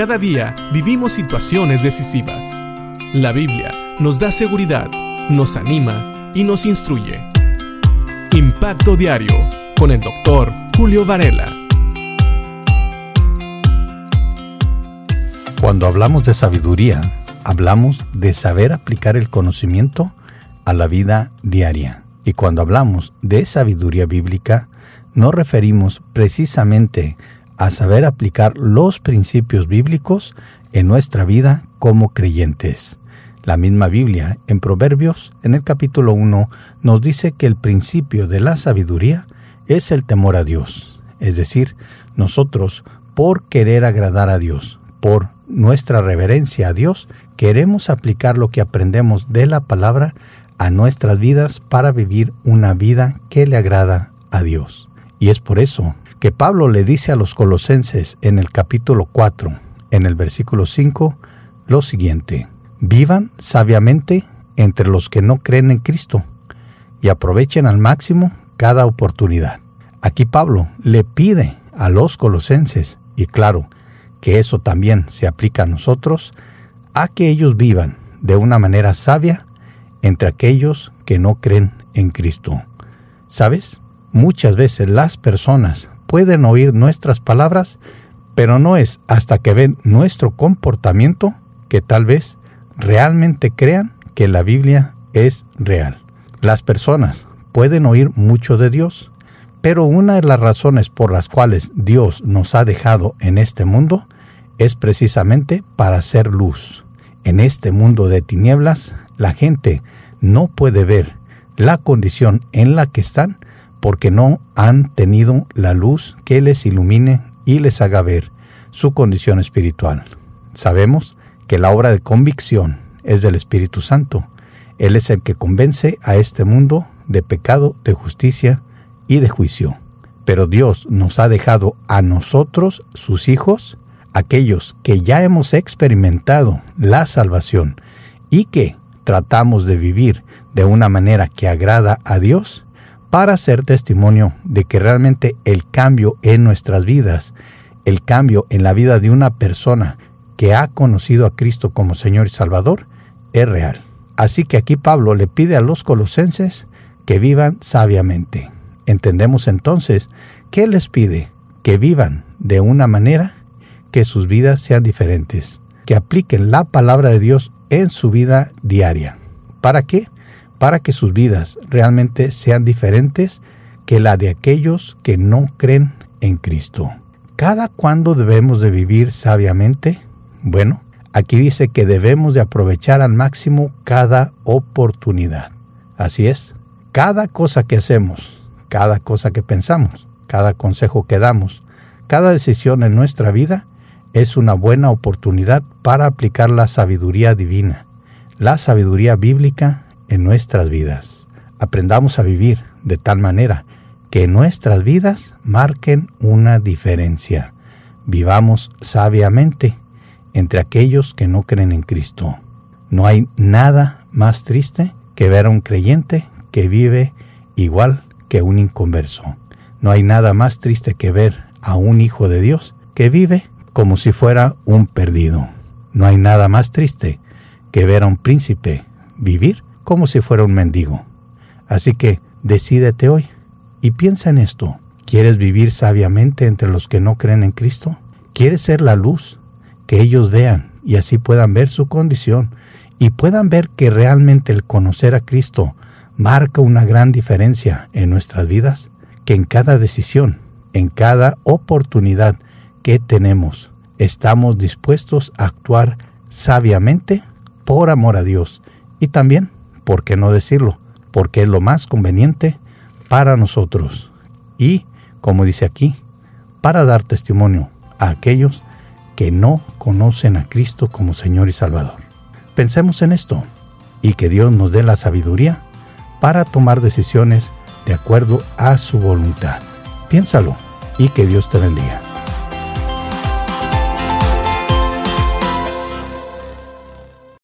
Cada día vivimos situaciones decisivas. La Biblia nos da seguridad, nos anima y nos instruye. Impacto Diario con el doctor Julio Varela. Cuando hablamos de sabiduría, hablamos de saber aplicar el conocimiento a la vida diaria. Y cuando hablamos de sabiduría bíblica, nos referimos precisamente a saber aplicar los principios bíblicos en nuestra vida como creyentes. La misma Biblia, en Proverbios, en el capítulo 1, nos dice que el principio de la sabiduría es el temor a Dios. Es decir, nosotros, por querer agradar a Dios, por nuestra reverencia a Dios, queremos aplicar lo que aprendemos de la palabra a nuestras vidas para vivir una vida que le agrada a Dios. Y es por eso que Pablo le dice a los colosenses en el capítulo 4, en el versículo 5, lo siguiente, vivan sabiamente entre los que no creen en Cristo y aprovechen al máximo cada oportunidad. Aquí Pablo le pide a los colosenses, y claro, que eso también se aplica a nosotros, a que ellos vivan de una manera sabia entre aquellos que no creen en Cristo. ¿Sabes? Muchas veces las personas pueden oír nuestras palabras, pero no es hasta que ven nuestro comportamiento que tal vez realmente crean que la Biblia es real. Las personas pueden oír mucho de Dios, pero una de las razones por las cuales Dios nos ha dejado en este mundo es precisamente para hacer luz. En este mundo de tinieblas, la gente no puede ver la condición en la que están porque no han tenido la luz que les ilumine y les haga ver su condición espiritual. Sabemos que la obra de convicción es del Espíritu Santo. Él es el que convence a este mundo de pecado, de justicia y de juicio. Pero Dios nos ha dejado a nosotros, sus hijos, aquellos que ya hemos experimentado la salvación y que tratamos de vivir de una manera que agrada a Dios, para ser testimonio de que realmente el cambio en nuestras vidas, el cambio en la vida de una persona que ha conocido a Cristo como Señor y Salvador, es real. Así que aquí Pablo le pide a los colosenses que vivan sabiamente. Entendemos entonces que les pide que vivan de una manera que sus vidas sean diferentes, que apliquen la palabra de Dios en su vida diaria. ¿Para qué? Para que sus vidas realmente sean diferentes que la de aquellos que no creen en Cristo. ¿Cada cuándo debemos de vivir sabiamente? Bueno, aquí dice que debemos de aprovechar al máximo cada oportunidad. Así es, cada cosa que hacemos, cada cosa que pensamos, cada consejo que damos, cada decisión en nuestra vida es una buena oportunidad para aplicar la sabiduría divina, la sabiduría bíblica en nuestras vidas. Aprendamos a vivir de tal manera que nuestras vidas marquen una diferencia. Vivamos sabiamente entre aquellos que no creen en Cristo. No hay nada más triste que ver a un creyente que vive igual que un inconverso. No hay nada más triste que ver a un hijo de Dios que vive como si fuera un perdido. No hay nada más triste que ver a un príncipe vivir como si fuera un mendigo. Así que decídete hoy y piensa en esto. ¿Quieres vivir sabiamente entre los que no creen en Cristo? ¿Quieres ser la luz? Que ellos vean y así puedan ver su condición y puedan ver que realmente el conocer a Cristo marca una gran diferencia en nuestras vidas, que en cada decisión, en cada oportunidad que tenemos, estamos dispuestos a actuar sabiamente por amor a Dios y también, ¿por qué no decirlo? Porque es lo más conveniente para nosotros y, como dice aquí, para dar testimonio a aquellos que no conocen a Cristo como Señor y Salvador. Pensemos en esto y que Dios nos dé la sabiduría para tomar decisiones de acuerdo a su voluntad. Piénsalo y que Dios te bendiga.